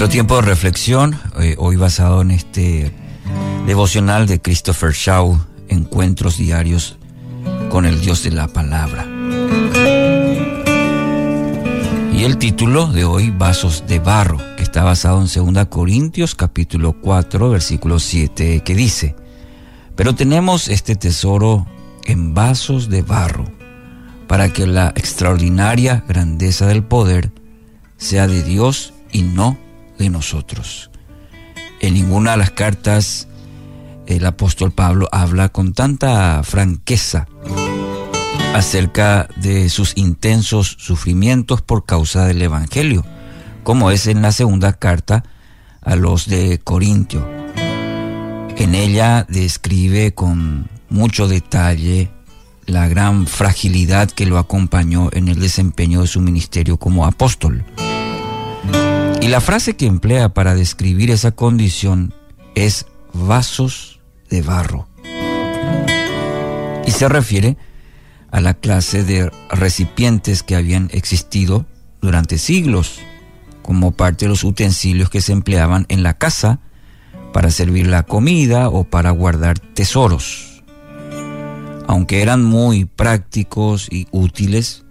Nuestro tiempo de reflexión, eh, hoy basado en este devocional de Christopher Shaw, Encuentros Diarios con el Dios de la Palabra. Y el título de hoy, Vasos de Barro, que está basado en 2 Corintios capítulo 4, versículo 7, que dice, Pero tenemos este tesoro en vasos de barro, para que la extraordinaria grandeza del poder sea de Dios y no de nosotros. En ninguna de las cartas el apóstol Pablo habla con tanta franqueza acerca de sus intensos sufrimientos por causa del Evangelio, como es en la segunda carta a los de Corintio. En ella describe con mucho detalle la gran fragilidad que lo acompañó en el desempeño de su ministerio como apóstol. Y la frase que emplea para describir esa condición es vasos de barro. Y se refiere a la clase de recipientes que habían existido durante siglos como parte de los utensilios que se empleaban en la casa para servir la comida o para guardar tesoros. Aunque eran muy prácticos y útiles,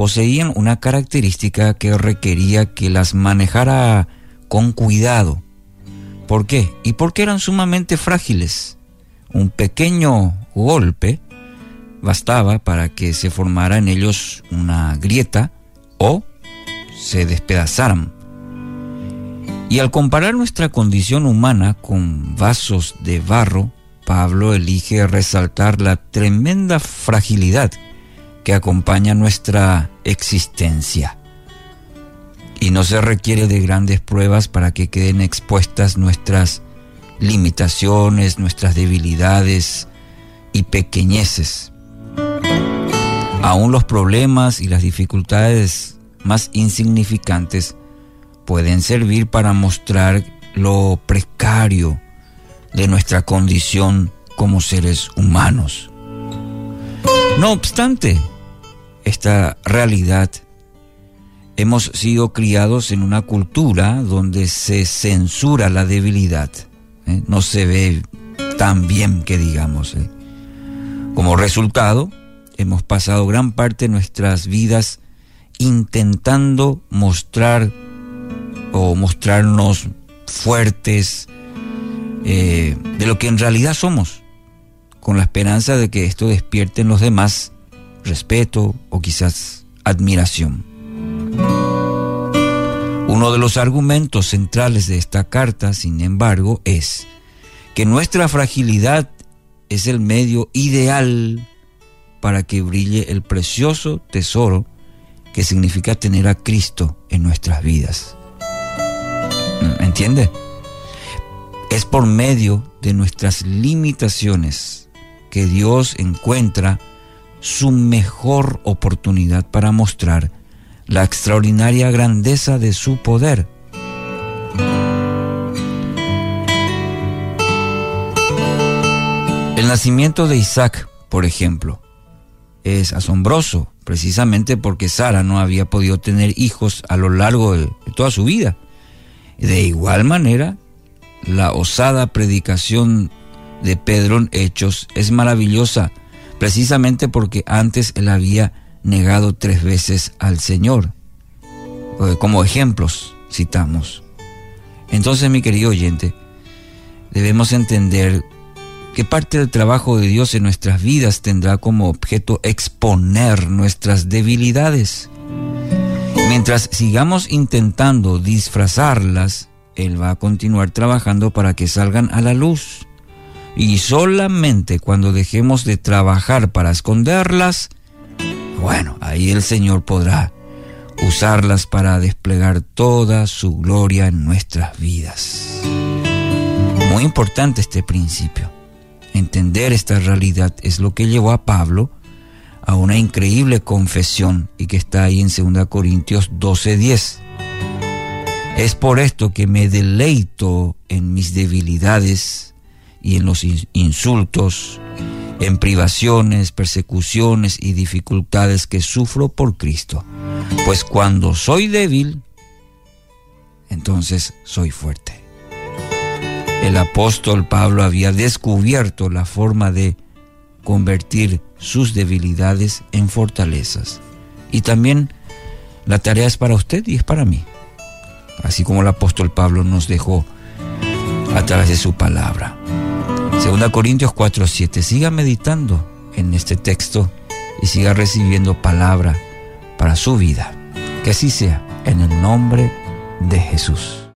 poseían una característica que requería que las manejara con cuidado. ¿Por qué? Y porque eran sumamente frágiles. Un pequeño golpe bastaba para que se formara en ellos una grieta o se despedazaran. Y al comparar nuestra condición humana con vasos de barro, Pablo elige resaltar la tremenda fragilidad que acompaña nuestra existencia. Y no se requiere de grandes pruebas para que queden expuestas nuestras limitaciones, nuestras debilidades y pequeñeces. Aún los problemas y las dificultades más insignificantes pueden servir para mostrar lo precario de nuestra condición como seres humanos. No obstante, esta realidad, hemos sido criados en una cultura donde se censura la debilidad. ¿eh? No se ve tan bien que digamos. ¿eh? Como resultado, hemos pasado gran parte de nuestras vidas intentando mostrar o mostrarnos fuertes eh, de lo que en realidad somos, con la esperanza de que esto despierte en los demás respeto o quizás admiración. Uno de los argumentos centrales de esta carta, sin embargo, es que nuestra fragilidad es el medio ideal para que brille el precioso tesoro que significa tener a Cristo en nuestras vidas. ¿Me entiende? Es por medio de nuestras limitaciones que Dios encuentra su mejor oportunidad para mostrar la extraordinaria grandeza de su poder. El nacimiento de Isaac, por ejemplo, es asombroso, precisamente porque Sara no había podido tener hijos a lo largo de toda su vida. De igual manera, la osada predicación de Pedro en Hechos es maravillosa, precisamente porque antes él había negado tres veces al Señor. Eh, como ejemplos citamos. Entonces, mi querido oyente, debemos entender que parte del trabajo de Dios en nuestras vidas tendrá como objeto exponer nuestras debilidades. Mientras sigamos intentando disfrazarlas, Él va a continuar trabajando para que salgan a la luz. Y solamente cuando dejemos de trabajar para esconderlas, bueno, ahí el Señor podrá usarlas para desplegar toda su gloria en nuestras vidas. Muy importante este principio. Entender esta realidad es lo que llevó a Pablo a una increíble confesión y que está ahí en 2 Corintios 12:10. Es por esto que me deleito en mis debilidades y en los insultos, en privaciones, persecuciones y dificultades que sufro por Cristo. Pues cuando soy débil, entonces soy fuerte. El apóstol Pablo había descubierto la forma de convertir sus debilidades en fortalezas. Y también la tarea es para usted y es para mí. Así como el apóstol Pablo nos dejó a través de su palabra. Segunda Corintios 4:7. Siga meditando en este texto y siga recibiendo palabra para su vida. Que así sea, en el nombre de Jesús.